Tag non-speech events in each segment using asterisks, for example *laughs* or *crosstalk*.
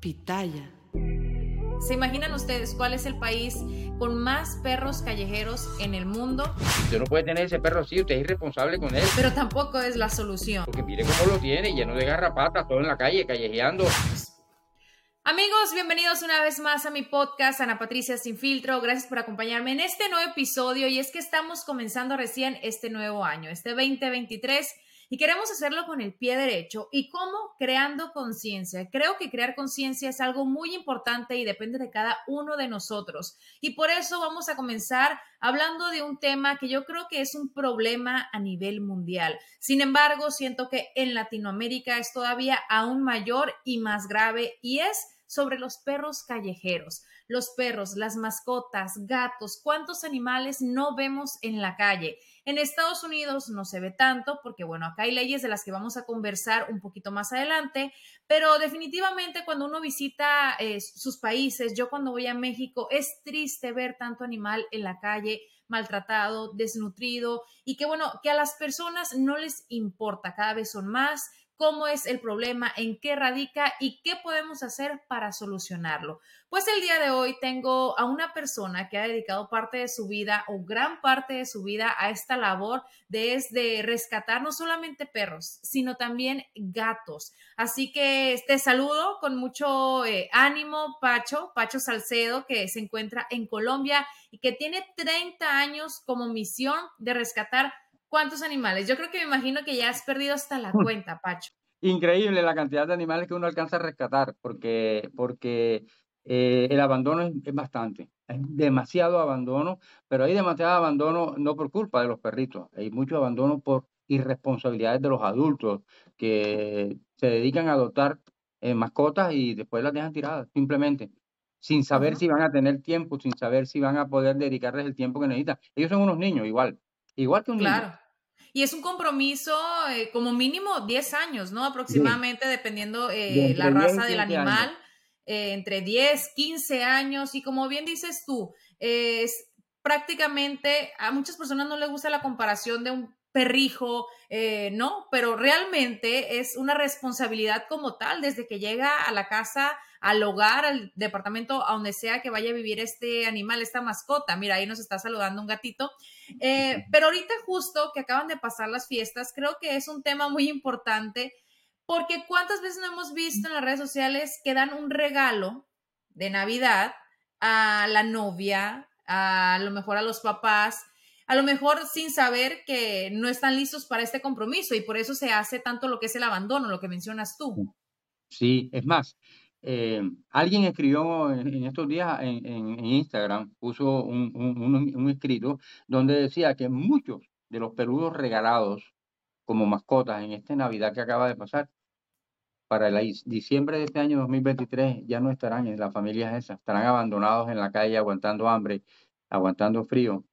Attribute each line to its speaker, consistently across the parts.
Speaker 1: Pitaya.
Speaker 2: ¿Se imaginan ustedes cuál es el país con más perros callejeros en el mundo?
Speaker 3: Usted no puede tener ese perro así, usted es irresponsable con él.
Speaker 2: Pero tampoco es la solución.
Speaker 3: Porque mire cómo lo tiene, lleno de garrapatas, todo en la calle, callejeando.
Speaker 2: Amigos, bienvenidos una vez más a mi podcast Ana Patricia Sin Filtro. Gracias por acompañarme en este nuevo episodio y es que estamos comenzando recién este nuevo año, este 2023 y queremos hacerlo con el pie derecho. ¿Y cómo? Creando conciencia. Creo que crear conciencia es algo muy importante y depende de cada uno de nosotros. Y por eso vamos a comenzar hablando de un tema que yo creo que es un problema a nivel mundial. Sin embargo, siento que en Latinoamérica es todavía aún mayor y más grave y es sobre los perros callejeros. Los perros, las mascotas, gatos, ¿cuántos animales no vemos en la calle? En Estados Unidos no se ve tanto porque, bueno, acá hay leyes de las que vamos a conversar un poquito más adelante, pero definitivamente cuando uno visita eh, sus países, yo cuando voy a México, es triste ver tanto animal en la calle maltratado, desnutrido y que bueno, que a las personas no les importa, cada vez son más, cómo es el problema, en qué radica y qué podemos hacer para solucionarlo. Pues el día de hoy tengo a una persona que ha dedicado parte de su vida o gran parte de su vida a esta labor de, rescatar no solamente perros, sino también gatos. Así que te saludo con mucho eh, ánimo, Pacho, Pacho Salcedo, que se encuentra en Colombia y que tiene 30 años como misión de rescatar ¿Cuántos animales? Yo creo que me imagino que ya has perdido hasta la cuenta, Pacho.
Speaker 3: Increíble la cantidad de animales que uno alcanza a rescatar, porque, porque eh, el abandono es, bastante, hay demasiado abandono, pero hay demasiado abandono no por culpa de los perritos, hay mucho abandono por irresponsabilidades de los adultos que se dedican a adoptar eh, mascotas y después las dejan tiradas, simplemente, sin saber si van a tener tiempo, sin saber si van a poder dedicarles el tiempo que necesitan. Ellos son unos niños igual, igual que un
Speaker 2: claro. Y es un compromiso eh, como mínimo 10 años, ¿no? Aproximadamente, dependiendo eh, la raza del animal, eh, entre 10, 15 años. Y como bien dices tú, es prácticamente, a muchas personas no les gusta la comparación de un perrijo, no, pero realmente es una responsabilidad como tal, desde que llega a la casa al hogar, al departamento, a donde sea que vaya a vivir este animal, esta mascota. Mira, ahí nos está saludando un gatito. Eh, pero ahorita justo que acaban de pasar las fiestas, creo que es un tema muy importante porque cuántas veces no hemos visto en las redes sociales que dan un regalo de Navidad a la novia, a, lo mejor a los papás, a lo mejor sin saber que no están listos para este compromiso y por eso se hace tanto lo que es el abandono, lo que mencionas tú.
Speaker 3: Sí, es más, eh, alguien escribió en, estos días en, Instagram, puso un, escrito donde decía que muchos de los peludos regalados como mascotas en esta Navidad que acaba de pasar, para el diciembre de este año 2023 ya no estarán en las familias esas, estarán abandonados en la calle aguantando hambre, aguantando frío,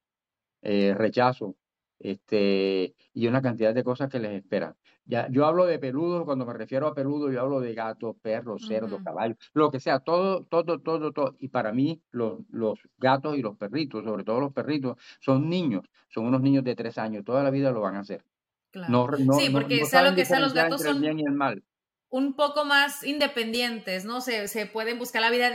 Speaker 3: eh, rechazo, este, y una cantidad de cosas que les esperan. Ya, yo hablo de peludos, cuando me refiero a peludos, yo hablo de gatos, perros, cerdos, caballos, lo que sea, todo, todo, todo, todo. Y para mí, los, los gatos y los perritos, sobre todo los perritos, son niños, son unos niños de tres años, toda la vida lo van a hacer.
Speaker 2: Claro. sí, porque sea lo que sea, los gatos son un poco más independientes, ¿no? Se, se pueden buscar la vida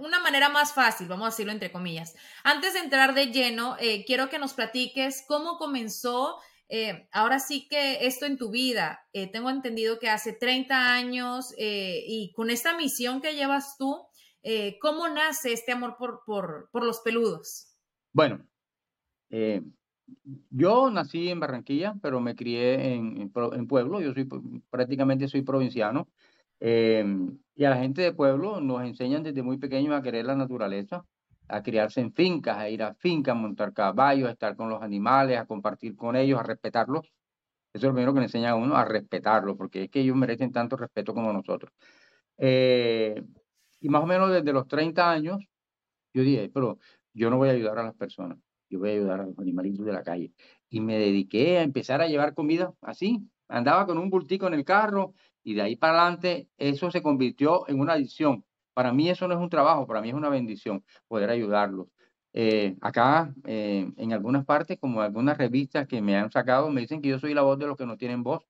Speaker 2: una manera más fácil, vamos a decirlo entre comillas. Antes de entrar de lleno, eh, quiero que nos platiques cómo comenzó Eh, ahora sí que esto en tu vida, eh, tengo entendido que hace 30 años y con esta misión que llevas tú, ¿cómo nace este amor por, por, por los peludos?
Speaker 3: Bueno, yo nací en Barranquilla, pero me crié en, en, pueblo, yo soy prácticamente soy provinciano. y a la gente de pueblo nos enseñan desde muy pequeños a querer la naturaleza, a criarse en fincas, a ir a fincas, a montar caballos, a estar con los animales, a compartir con ellos, a respetarlos. Eso es lo primero que le enseña a uno, a respetarlos, porque es que ellos merecen tanto respeto como nosotros. Eh, y más o menos desde los 30 años, yo dije, pero yo no voy a ayudar a las personas, yo voy a ayudar a los animalitos de la calle. Y me dediqué a empezar a llevar comida así. Andaba con un bultico en el carro y de ahí para adelante eso se convirtió en una adicción. Para mí eso no es un trabajo, para mí es una bendición poder ayudarlos. Eh, acá, eh, en algunas partes, como algunas revistas que me han sacado, me dicen que yo soy la voz de los que no tienen voz,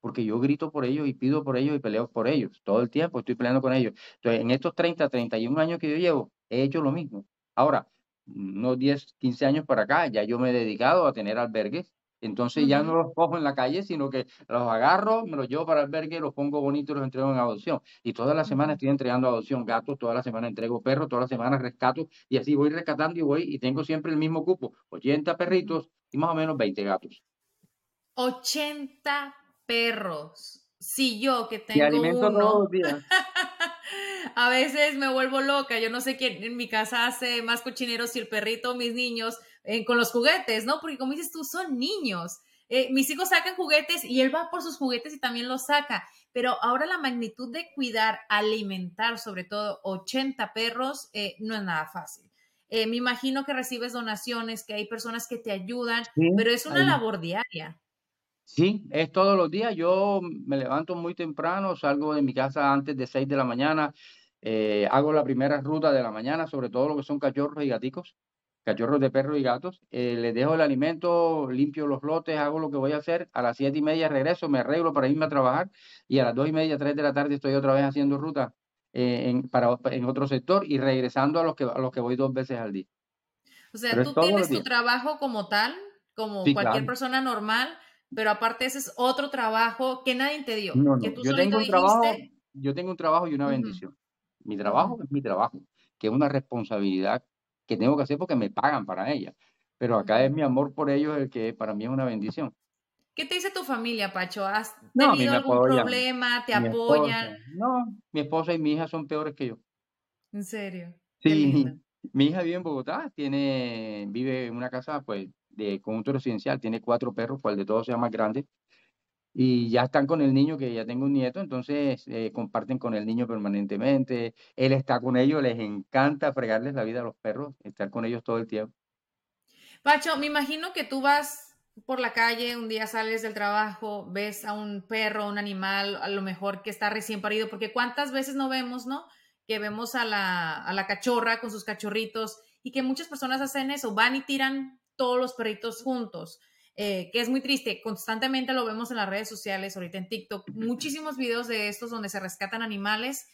Speaker 3: porque yo grito por ellos y pido por ellos y peleo por ellos. Todo el tiempo estoy peleando con ellos. Entonces, en estos 30, 31 años que yo llevo, he hecho lo mismo. Ahora, unos 10, 15 años para acá, ya yo me he dedicado a tener albergues entonces ya no los cojo en la calle, sino que los agarro, me los llevo para el albergue, los pongo bonitos y los entrego en adopción. Y todas las semanas estoy entregando adopción gatos, todas las semanas entrego perros, todas las semanas rescato y así voy rescatando y voy y tengo siempre el mismo cupo, 80 perritos y más o menos 20 gatos.
Speaker 2: 80 perros. Si yo que tengo
Speaker 3: alimento
Speaker 2: uno,
Speaker 3: todos los días. *laughs*
Speaker 2: a veces me vuelvo loca. Yo no sé quién en mi casa hace más cochineros si el perrito o mis niños eh, con los juguetes, ¿no? Porque como dices tú, son niños. Eh, mis hijos sacan juguetes y él va por sus juguetes y también los saca. Pero ahora la magnitud de cuidar, alimentar, sobre todo 80 perros, eh, no es nada fácil. me imagino que recibes donaciones, que hay personas que te ayudan, pero es una labor diaria.
Speaker 3: Sí, es todos los días. Yo me levanto muy temprano, salgo de mi casa antes de 6 de la mañana, hago la primera ruta de la mañana, sobre todo lo que son cachorros y gaticos cachorros de perros y gatos. Eh, les dejo el alimento, limpio los lotes, hago lo que voy a hacer. A las siete y media regreso, me arreglo para irme a trabajar y a las dos y media, tres de la tarde estoy otra vez haciendo ruta eh, en, para, en otro sector y regresando a los que, a los que voy dos veces al día.
Speaker 2: O sea, tú tienes tu trabajo como tal, como cualquier persona normal, pero aparte ese es otro trabajo que nadie te dio.
Speaker 3: yo, tengo un trabajo, yo tengo un trabajo y una bendición. Mi trabajo es mi trabajo, que es una responsabilidad que tengo que hacer porque me pagan para ella. Pero acá es mi amor por ellos el que para mí es una bendición.
Speaker 2: ¿Qué te dice tu familia, Pacho? ¿Has tenido algún problema? ¿Te apoyan?
Speaker 3: no, mi esposa y mi hija son peores que yo.
Speaker 2: ¿En serio?
Speaker 3: Sí, *laughs* mi hija vive en Bogotá, tiene, vive en una casa pues de conjunto residencial, tiene cuatro perros, cual de todos sea más grande y ya están con el niño, que ya tengo un nieto, entonces eh, comparten con el niño permanentemente, él está con ellos, les encanta fregarles la vida a los perros, estar con ellos todo el tiempo.
Speaker 2: Pacho, me imagino que tú vas por la calle, un día sales del trabajo, ves a un perro, un animal, a lo mejor que está recién parido, porque cuántas veces no vemos, ¿no? Que vemos a la, a la cachorra con sus cachorritos y que muchas personas hacen eso, van y tiran todos los perritos juntos. Eh, que es muy triste. Constantemente lo vemos en las redes sociales, ahorita en TikTok, muchísimos videos de estos donde se rescatan animales.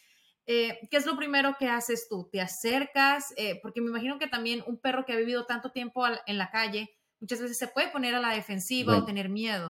Speaker 2: Eh, ¿Qué es lo primero que haces tú? ¿Te acercas? Eh, porque me imagino que también un perro que ha vivido tanto tiempo en la calle, muchas veces se puede poner a la defensiva o tener miedo.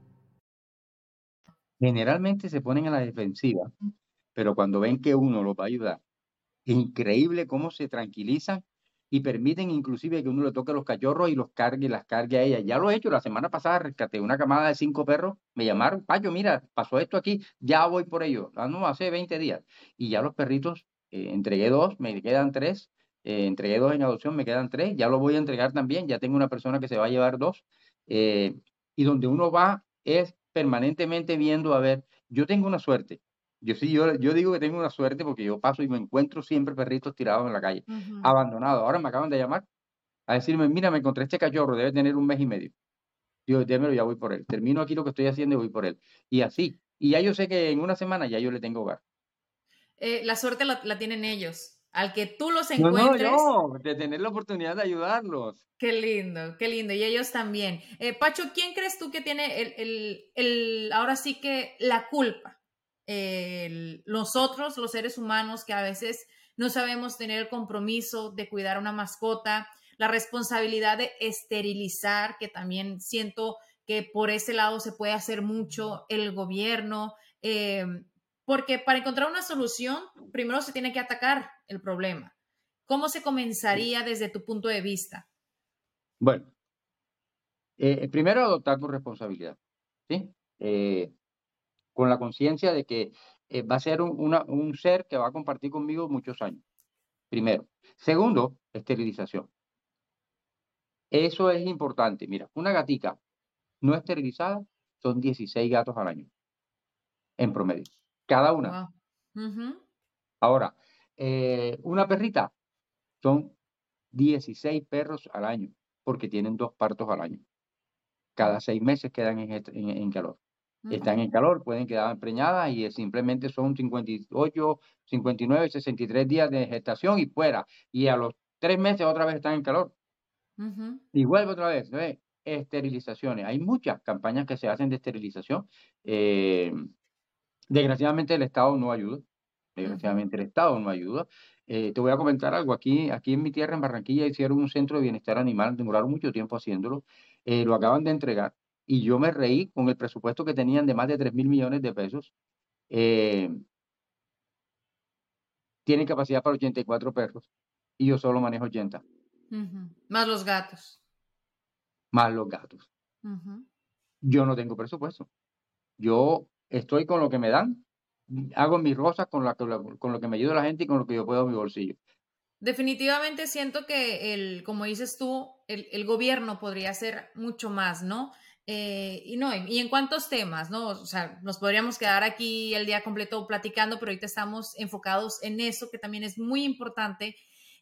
Speaker 3: generalmente se ponen a la defensiva, pero cuando ven que uno los va a ayudar, increíble cómo se tranquilizan y permiten inclusive que uno le toque los cachorros y los cargue, las cargue a ella. Ya lo he hecho, la semana pasada rescaté una camada de cinco perros, me llamaron, Payo, mira, pasó esto aquí, ya voy por ello. Ah, no, hace 20 días. Y ya los perritos, eh, entregué dos, me quedan tres, eh, entregué dos en adopción, me quedan tres, ya lo voy a entregar también, ya tengo una persona que se va a llevar dos. Eh, y donde uno va es permanentemente viendo, a ver, yo tengo una suerte, yo sí, yo, yo digo que tengo una suerte porque yo paso y me encuentro siempre perritos tirados en la calle, abandonados. Ahora me acaban de llamar a decirme, mira, me encontré este cachorro, debe tener un mes y medio. Yo, démelo, ya voy por él. Termino aquí lo que estoy haciendo y voy por él. Y así. Y ya yo sé que en una semana ya yo le tengo hogar.
Speaker 2: Eh, la suerte la, tienen ellos. Al que tú los encuentres.
Speaker 3: No, no, de tener la oportunidad de ayudarlos.
Speaker 2: Qué lindo, qué lindo. Y ellos también. Eh, Pacho, ¿quién crees tú que tiene el, el, el, ahora sí que la culpa nosotros, los seres humanos, que a veces no sabemos tener el compromiso de cuidar a una mascota, la responsabilidad de esterilizar, que también siento que por ese lado se puede hacer mucho el gobierno, eh, porque para encontrar una solución, primero se tiene que atacar el problema. ¿Cómo se comenzaría desde tu punto de vista?
Speaker 3: Bueno, eh, primero adoptar tu responsabilidad, ¿sí? Eh, con la conciencia de que eh, va a ser un, un ser que va a compartir conmigo muchos años. Primero. Segundo, esterilización. Eso es importante. Mira, una gatica no esterilizada son 16 gatos al año, en promedio. Cada una. Ahora, eh, una perrita son 16 perros al año, porque tienen dos partos al año. Cada seis meses quedan en calor están en calor, pueden quedar preñadas y simplemente son 58, 59, 63 días de gestación y fuera. Y a los tres meses otra vez están en calor. Y vuelve otra vez. Esterilizaciones. Hay muchas campañas que se hacen de esterilización. Eh, desgraciadamente el Estado no ayuda. Desgraciadamente el Estado no ayuda. Eh, te voy a comentar algo. Aquí, aquí en mi tierra, en Barranquilla, hicieron un centro de bienestar animal. Demoraron mucho tiempo haciéndolo. Eh, lo acaban de entregar y yo me reí con el presupuesto que tenían de más de 3 mil millones de pesos. Eh, tienen capacidad para 84 perros y yo solo manejo 80.
Speaker 2: Más los gatos.
Speaker 3: Más los gatos. Yo no tengo presupuesto. Yo estoy con lo que me dan, hago mis rosas con, lo que me ayuda la gente y con lo que yo puedo en mi bolsillo.
Speaker 2: Definitivamente siento que, el, como dices tú, el, el gobierno podría hacer mucho más, ¿no? Eh, y no, y en cuántos temas, ¿no? O sea, nos podríamos quedar aquí el día completo platicando, pero ahorita estamos enfocados en eso, que también es muy importante.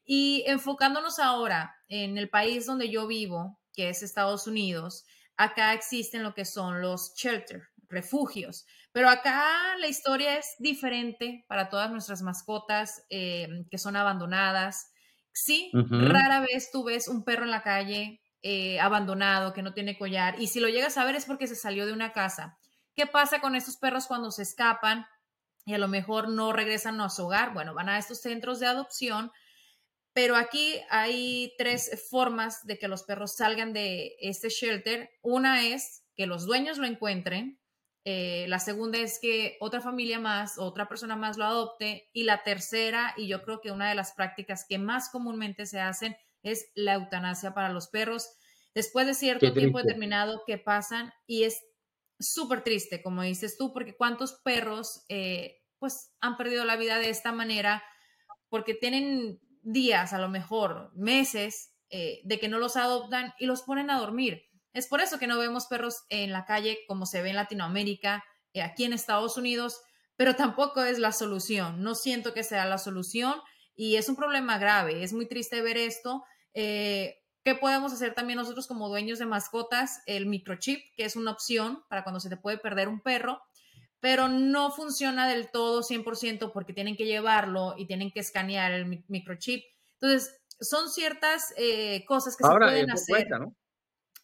Speaker 2: Y enfocándonos ahora en el país donde yo vivo, que es Estados Unidos, acá existen lo que son los shelter, refugios, pero acá la historia es diferente para todas nuestras mascotas eh, que son abandonadas. Sí, rara vez tú ves un perro en la calle eh, abandonado, que no tiene collar, y si lo llegas a ver es porque se salió de una casa. ¿Qué pasa con estos perros cuando se escapan y a lo mejor no regresan a su hogar? Bueno, van a estos centros de adopción, pero aquí hay tres formas de que los perros salgan de este shelter. Una es que los dueños lo encuentren, eh, la segunda es que otra familia más, otra persona más lo adopte. Y la tercera, y yo creo que una de las prácticas que más comúnmente se hacen es la eutanasia para los perros. Después de cierto tiempo determinado que pasan y es súper triste, como dices tú, porque cuántos perros eh, pues han perdido la vida de esta manera porque tienen días, a lo mejor meses, eh, de que no los adoptan y los ponen a dormir. Es por eso que no vemos perros en la calle como se ve en Latinoamérica, eh, aquí en Estados Unidos, pero tampoco es la solución. No siento que sea la solución y es un problema grave. Es muy triste ver esto. Eh, ¿Qué podemos hacer también nosotros como dueños de mascotas? El microchip, que es una opción para cuando se te puede perder un perro, pero no funciona del todo 100% porque tienen que llevarlo y tienen que escanear el microchip. Entonces, son ciertas eh, cosas que se pueden hacer. Cuesta, ¿no?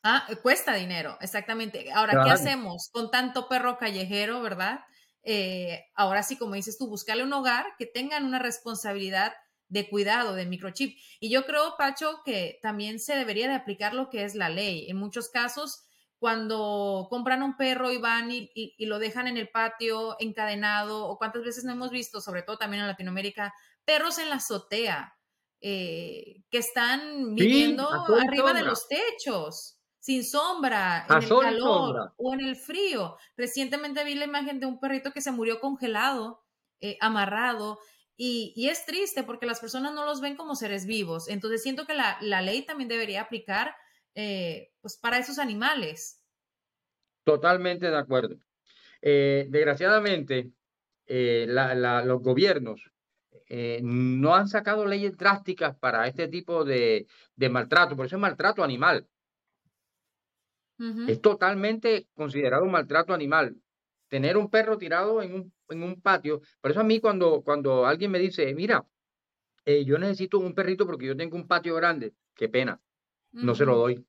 Speaker 2: Ah, cuesta dinero, exactamente. Ahora, ¿qué hacemos con tanto perro callejero, verdad? Eh, ahora sí, como dices tú, buscarle un hogar que tengan una responsabilidad de cuidado de microchip. Y yo creo, Pacho, que también se debería de aplicar lo que es la ley. En muchos casos, cuando compran un perro y van y, lo dejan en el patio encadenado, o cuántas veces no hemos visto, sobre todo también en Latinoamérica, perros en la azotea. eh, que están viviendo arriba de los techos, sin sombra, en el calor o en el frío. Recientemente vi la imagen de un perrito que se murió congelado, eh, amarrado. Y, es triste porque las personas no los ven como seres vivos. Entonces siento que la, ley también debería aplicar eh, pues para esos animales.
Speaker 3: Totalmente de acuerdo. Eh, desgraciadamente, los gobiernos no han sacado leyes drásticas para este tipo de, maltrato, por eso es maltrato animal. Es totalmente considerado un maltrato animal. Tener un perro tirado en un en un patio. Por eso a mí cuando, cuando alguien me dice, mira, eh, yo necesito un perrito porque yo tengo un patio grande, qué pena, no se lo doy.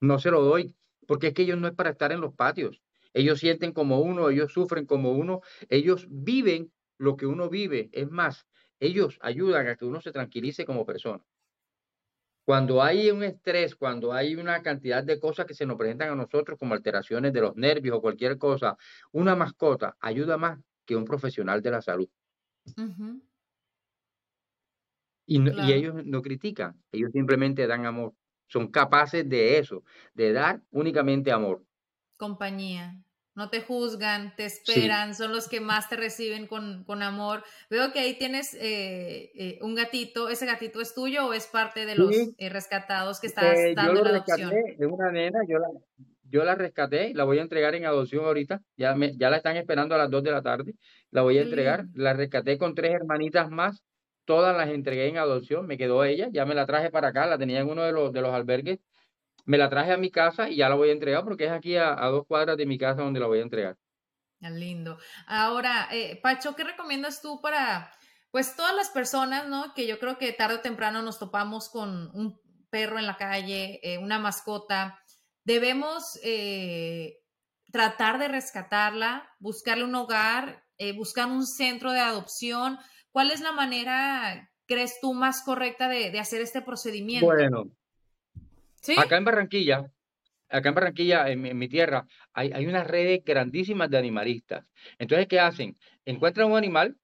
Speaker 3: No se lo doy, porque es que ellos no es para estar en los patios. Ellos sienten como uno, ellos sufren como uno, ellos viven lo que uno vive. Es más, ellos ayudan a que uno se tranquilice como persona. Cuando hay un estrés, cuando hay una cantidad de cosas que se nos presentan a nosotros como alteraciones de los nervios o cualquier cosa, una mascota ayuda más que un profesional de la salud. y, y ellos no critican, ellos simplemente dan amor. Son capaces de eso, de dar únicamente amor.
Speaker 2: Compañía no te juzgan, te esperan, son los que más te reciben con, amor. Veo que ahí tienes eh, eh, un gatito, ¿ese gatito es tuyo o es parte de los eh, rescatados que estás dando la adopción?
Speaker 3: De una nena, yo la, yo la rescaté, la voy a entregar en adopción ahorita, ya, me, ya la están esperando a las 2 de la tarde, la voy a entregar, la rescaté con tres hermanitas más, todas las entregué en adopción, me quedó ella, ya me la traje para acá, la tenía en uno de los, de los albergues me la traje a mi casa y ya la voy a entregar porque es aquí a, dos cuadras de mi casa donde la voy a entregar.
Speaker 2: Lindo. Ahora, eh, Pacho, ¿qué recomiendas tú para, pues, todas las personas, ¿no? Que yo creo que tarde o temprano nos topamos con un perro en la calle, eh, una mascota. Debemos eh, tratar de rescatarla, buscarle un hogar, buscar un centro de adopción. ¿Cuál es la manera, crees tú, más correcta de, de hacer este procedimiento?
Speaker 3: Bueno, Acá en Barranquilla, acá en Barranquilla, en, mi tierra, hay, hay unas redes grandísimas de animalistas. Entonces, ¿qué hacen? Encuentran un animal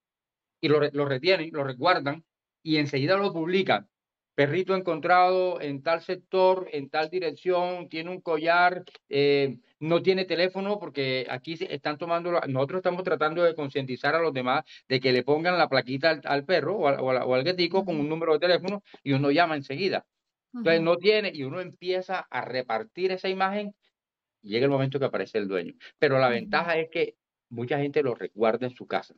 Speaker 3: y lo, lo retienen, lo resguardan y enseguida lo publican. Perrito encontrado en tal sector, en tal dirección, tiene un collar, eh, no tiene teléfono porque aquí están tomando, nosotros estamos tratando de concientizar a los demás de que le pongan la plaquita al, perro o al, o al, gatico con un número de teléfono y uno llama enseguida. Entonces no tiene y uno empieza a repartir esa imagen y llega el momento que aparece el dueño. Pero la ventaja es que mucha gente lo resguarda en su casa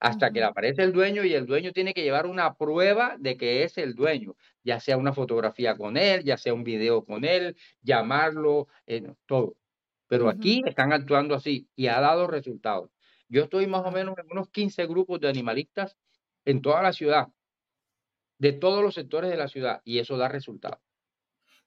Speaker 3: hasta que le aparece el dueño y el dueño tiene que llevar una prueba de que es el dueño, ya sea una fotografía con él, ya sea un video con él, llamarlo, eh, todo. Pero aquí están actuando así y ha dado resultados. Yo estoy más o menos en unos 15 grupos de animalistas en toda la ciudad de todos los sectores de la ciudad y eso da resultado.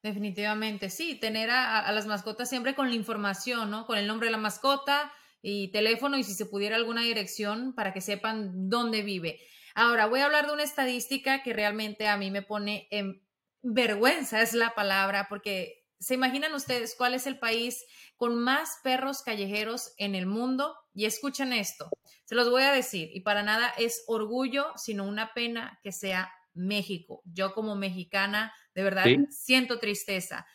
Speaker 2: Definitivamente, sí, tener a, las mascotas siempre con la información, ¿no? Con el nombre de la mascota y teléfono y si se pudiera alguna dirección para que sepan dónde vive. Ahora, voy a hablar de una estadística que realmente a mí me pone en vergüenza, es la palabra, porque se imaginan ustedes cuál es el país con más perros callejeros en el mundo. Y escuchen esto, se los voy a decir, y para nada es orgullo, sino una pena que sea México. Yo como mexicana, de verdad, siento tristeza.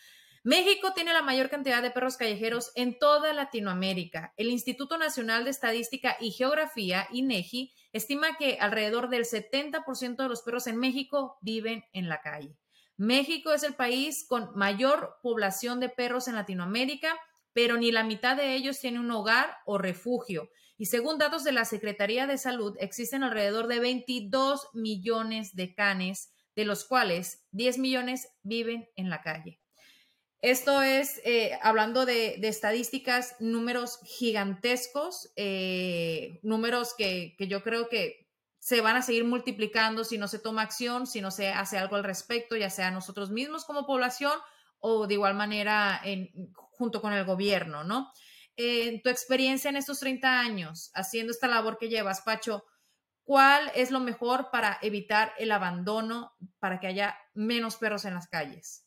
Speaker 2: México tiene la mayor cantidad de perros callejeros en toda Latinoamérica. El Instituto Nacional de Estadística y Geografía, INEGI, estima que alrededor del 70% de los perros en México viven en la calle. México es el país con mayor población de perros en Latinoamérica, pero ni la mitad de ellos tiene un hogar o refugio. Y según datos de la Secretaría de Salud, existen alrededor de 22 millones de canes, de los cuales 10 millones viven en la calle. Esto es, eh, hablando de, estadísticas, números gigantescos, eh, números que, yo creo que se van a seguir multiplicando si no se toma acción, si no se hace algo al respecto, ya sea nosotros mismos como población o de igual manera junto con el gobierno, ¿no? En tu experiencia en estos 30 años haciendo esta labor que llevas, Pacho, ¿cuál es lo mejor para evitar el abandono, para que haya menos perros en las calles?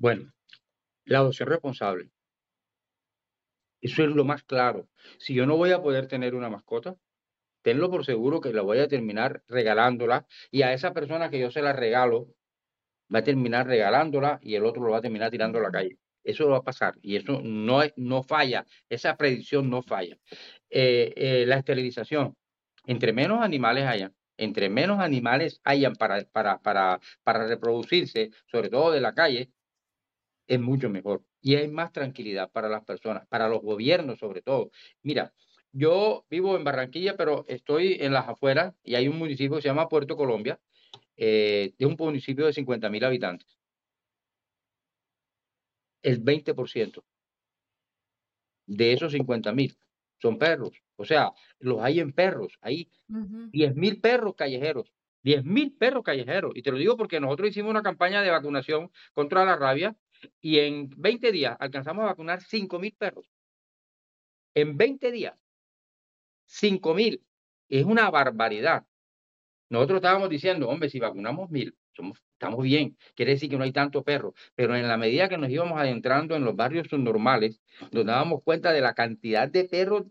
Speaker 3: Bueno, la adopción responsable. Eso es lo más claro. Si yo no voy a poder tener una mascota, tenlo por seguro que la voy a terminar regalándola y a esa persona que yo se la regalo va a terminar regalándola y el otro lo va a terminar tirando a la calle. Eso va a pasar y eso no, no falla, esa predicción no falla. Eh, eh, la esterilización, entre menos animales hayan, entre menos animales hayan para, para, para, para reproducirse, sobre todo de la calle, es mucho mejor y hay más tranquilidad para las personas, para los gobiernos sobre todo. Mira, yo vivo en Barranquilla, pero estoy en las afueras y hay un municipio que se llama Puerto Colombia, eh, de un municipio de 50 mil habitantes. El 20% de esos 50 mil son perros. O sea, los hay en perros. Hay 10 mil perros callejeros. 10 mil perros callejeros. Y te lo digo porque nosotros hicimos una campaña de vacunación contra la rabia y en 20 días alcanzamos a vacunar 5.000 perros. En 20 días, 5.000. Es una barbaridad. Nosotros estábamos diciendo, hombre, si vacunamos 1.000, estamos bien. Quiere decir que no hay tanto perro. Pero en la medida que nos íbamos adentrando en los barrios subnormales, nos dábamos cuenta de la cantidad de perros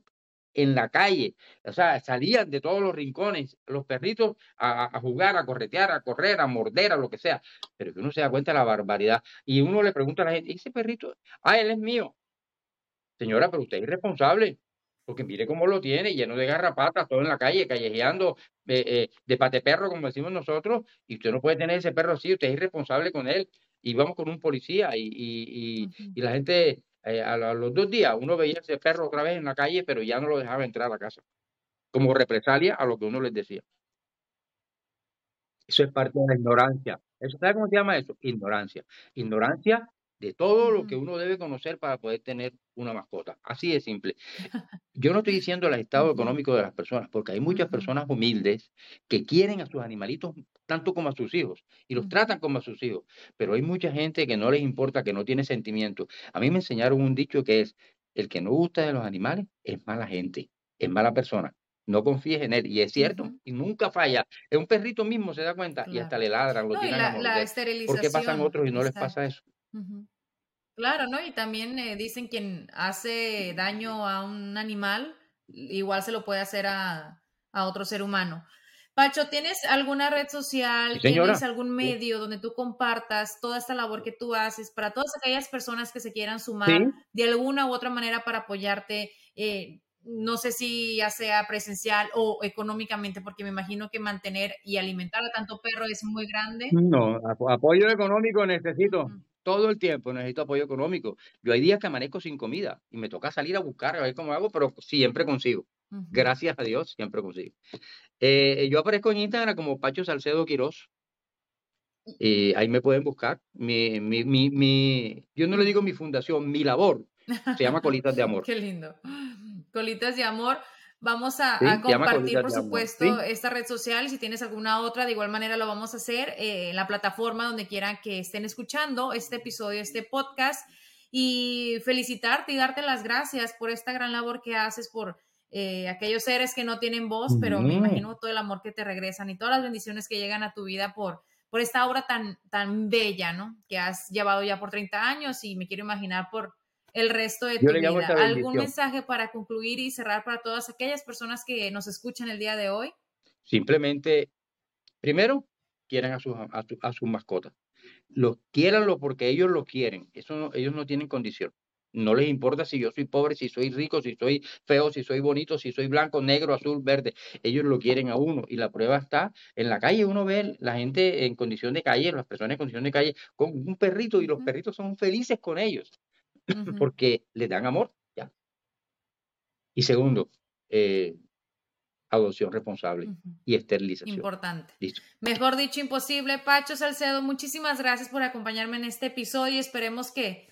Speaker 3: en la calle, o sea, salían de todos los rincones los perritos a, jugar, a corretear, a correr, a morder, a lo que sea, pero que uno se da cuenta de la barbaridad y uno le pregunta a la gente, ese perrito, ah, él es mío. Señora, pero usted es irresponsable, porque mire cómo lo tiene, lleno de garrapatas, todo en la calle, callejeando eh, eh, de pate perro, como decimos nosotros, y usted no puede tener ese perro así, usted es irresponsable con él. Y vamos con un policía y, y, y la gente eh, a, los dos días uno veía ese perro otra vez en la calle, pero ya no lo dejaba entrar a la casa, como represalia a lo que uno les decía. Eso es parte de la ignorancia. ¿Eso sabe cómo se llama eso? Ignorancia. Ignorancia de todo lo que uno debe conocer para poder tener una mascota. Así de simple. *laughs* Yo no estoy diciendo el estado económico de las personas, porque hay muchas personas humildes que quieren a sus animalitos tanto como a sus hijos y los tratan como a sus hijos, pero hay mucha gente que no les importa, que no tiene sentimiento. A mí me enseñaron un dicho que es, el que no gusta de los animales es mala gente, es mala persona. No confíes en él. Y es cierto, y nunca falla. Un perrito mismo se da cuenta y hasta le ladran, lo tiran a ¿Por qué pasan otros y no les pasa eso?
Speaker 2: Claro, ¿no? Y también eh, dicen quien hace daño a un animal, igual se lo puede hacer a, otro ser humano. Pacho, ¿tienes alguna red social, tienes algún medio donde tú compartas toda esta labor que tú haces para todas aquellas personas que se quieran sumar de alguna u otra manera para apoyarte? Eh, no sé si ya sea presencial o económicamente, porque me imagino que mantener y alimentar a tanto perro es muy grande.
Speaker 3: No, apoyo económico necesito. Todo el tiempo necesito apoyo económico. Yo hay días que amanezco sin comida y me toca salir a buscar a ver cómo hago, pero siempre consigo. Gracias a Dios, siempre consigo. Eh, yo aparezco en Instagram como Pacho Salcedo Quiroz. Y ahí me pueden buscar. Mi, mi, mi, mi, yo no le digo mi fundación, mi labor. Se llama Colitas de Amor. *laughs*
Speaker 2: Qué lindo. Colitas de Amor. Vamos a, compartir, por supuesto, esta red social. Y si tienes alguna otra, de igual manera lo vamos a hacer eh, en la plataforma donde quieran que estén escuchando este episodio, este podcast. Y felicitarte y darte las gracias por esta gran labor que haces por eh, aquellos seres que no tienen voz, pero me imagino todo el amor que te regresan y todas las bendiciones que llegan a tu vida por, por esta obra tan, tan bella, ¿no? Que has llevado ya por 30 años y me quiero imaginar por el resto de tu vida. ¿Algún mensaje para concluir y cerrar para todas aquellas personas que nos escuchan el día de hoy?
Speaker 3: Simplemente, primero, quieran a sus, a, a sus mascotas. Los quiéranlo porque ellos lo quieren. Eso no- ellos no tienen condición. No les importa si yo soy pobre, si soy rico, si soy feo, si soy bonito, si soy blanco, negro, azul, verde. Ellos lo quieren a uno y la prueba está en la calle. Uno ve la gente en condición de calle, las personas en condición de calle con un perrito y los perritos son felices con ellos Porque les dan amor. Ya. Y segundo, eh, adopción responsable y esterilización.
Speaker 2: Importante.
Speaker 3: Listo.
Speaker 2: Mejor dicho, imposible. Pacho Salcedo, muchísimas gracias por acompañarme en este episodio y esperemos que,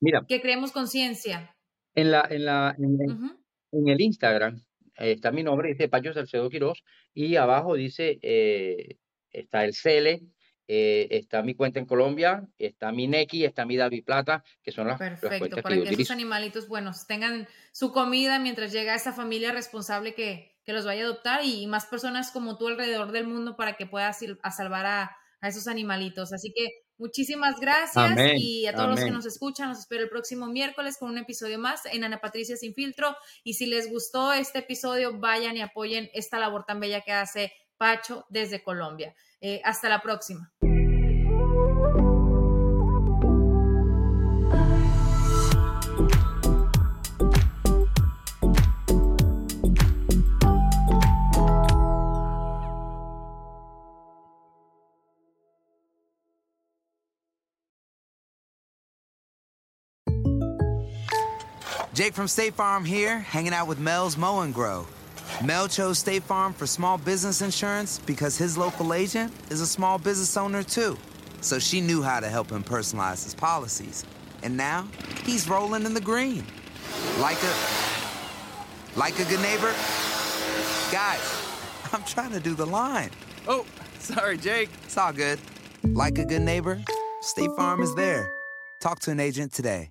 Speaker 3: Mira,
Speaker 2: que creemos conciencia.
Speaker 3: en la, en la, en, el Instagram eh, está mi nombre, dice Pacho Salcedo Quiroz, y abajo dice, eh, está el Cele, eh, está mi cuenta en Colombia, está mi Neki, está mi David Plata, que son las, las
Speaker 2: Perfecto,
Speaker 3: cuentas
Speaker 2: para
Speaker 3: que yo
Speaker 2: esos
Speaker 3: utilizo.
Speaker 2: animalitos, bueno, tengan su comida mientras llega esa familia responsable que, que los vaya a adoptar y más personas como tú alrededor del mundo para que puedas ir a salvar a, a esos animalitos. Así que muchísimas gracias
Speaker 3: Amén,
Speaker 2: y a todos los que nos escuchan, los espero el próximo miércoles con un episodio más en Ana Patricia Sin Filtro. Y si les gustó este episodio, vayan y apoyen esta labor tan bella que hace Pacho desde Colombia. Eh, hasta la próxima.
Speaker 4: Jake from State Farm here, hanging out with Mel's Mow and Grow. Mel chose State Farm for small business insurance because his local agent is a small business owner too. So she knew how to help him personalize his policies. And now he's rolling in the green. Like a like a good neighbor. Guys, *laughs* I'm trying to do the line.
Speaker 5: Oh, sorry, Jake.
Speaker 4: It's all good. Like a good neighbor, State Farm is there. Talk to an agent today.